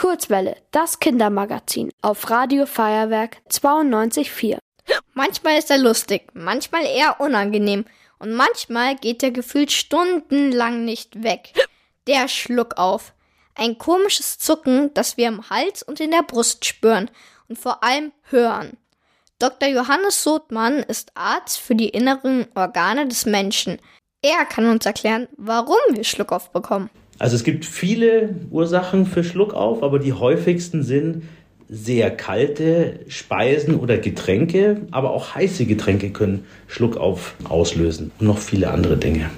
Kurzwelle, das Kindermagazin auf Radio Feuerwerk 92.4. Manchmal ist er lustig, manchmal eher unangenehm und manchmal geht er gefühlt stundenlang nicht weg. Der Schluck auf. Ein komisches Zucken, das wir im Hals und in der Brust spüren und vor allem hören. Dr. Johannes Sotmann ist Arzt für die inneren Organe des Menschen. Er kann uns erklären, warum wir Schluckauf bekommen. Also es gibt viele Ursachen für Schluckauf, aber die häufigsten sind sehr kalte Speisen oder Getränke, aber auch heiße Getränke können Schluckauf auslösen und noch viele andere Dinge.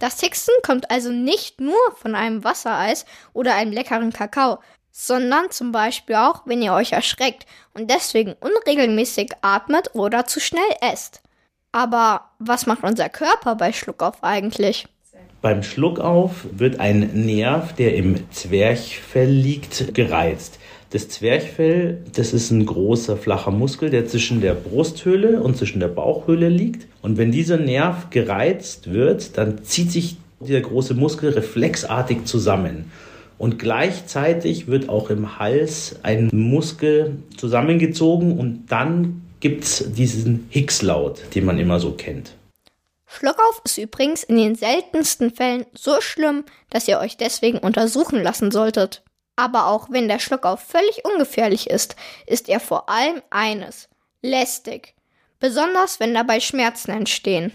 Das Hicksen kommt also nicht nur von einem Wassereis oder einem leckeren Kakao, sondern zum Beispiel auch, wenn ihr euch erschreckt und deswegen unregelmäßig atmet oder zu schnell esst. Aber was macht unser Körper bei Schluckauf eigentlich? Beim Schluckauf wird ein Nerv, der im Zwerchfell liegt, gereizt. Das Zwerchfell, das ist ein großer flacher Muskel, der zwischen der Brusthöhle und zwischen der Bauchhöhle liegt. Und wenn dieser Nerv gereizt wird, dann zieht sich dieser große Muskel reflexartig zusammen. Und gleichzeitig wird auch im Hals ein Muskel zusammengezogen und dann gibt es diesen Hickslaut, den man immer so kennt. Schluckauf ist übrigens in den seltensten Fällen so schlimm, dass ihr euch deswegen untersuchen lassen solltet. Aber auch wenn der Schluckauf völlig ungefährlich ist, ist er vor allem eines lästig. Besonders wenn dabei Schmerzen entstehen.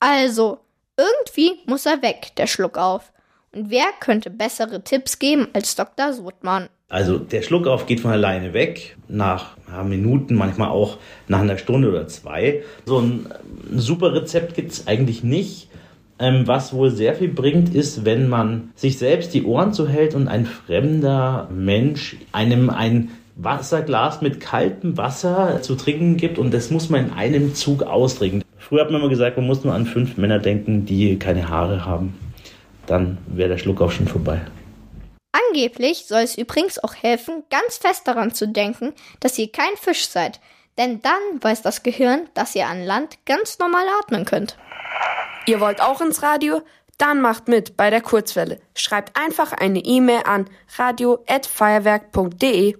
Also, irgendwie muss er weg, der Schluckauf. Und wer könnte bessere Tipps geben als Dr. Sotmann? Also der Schluckauf geht von alleine weg, nach Minuten, manchmal auch nach einer Stunde oder zwei. So ein, ein super Rezept gibt es eigentlich nicht. Ähm, was wohl sehr viel bringt, ist, wenn man sich selbst die Ohren zuhält und ein fremder Mensch einem ein Wasserglas mit kaltem Wasser zu trinken gibt und das muss man in einem Zug austrinken. Früher hat man immer gesagt, man muss nur an fünf Männer denken, die keine Haare haben. Dann wäre der Schluckauf schon vorbei. Angeblich soll es übrigens auch helfen, ganz fest daran zu denken, dass ihr kein Fisch seid, denn dann weiß das Gehirn, dass ihr an Land ganz normal atmen könnt. Ihr wollt auch ins Radio? Dann macht mit bei der Kurzwelle. Schreibt einfach eine E-Mail an radio@feuerwerk.de.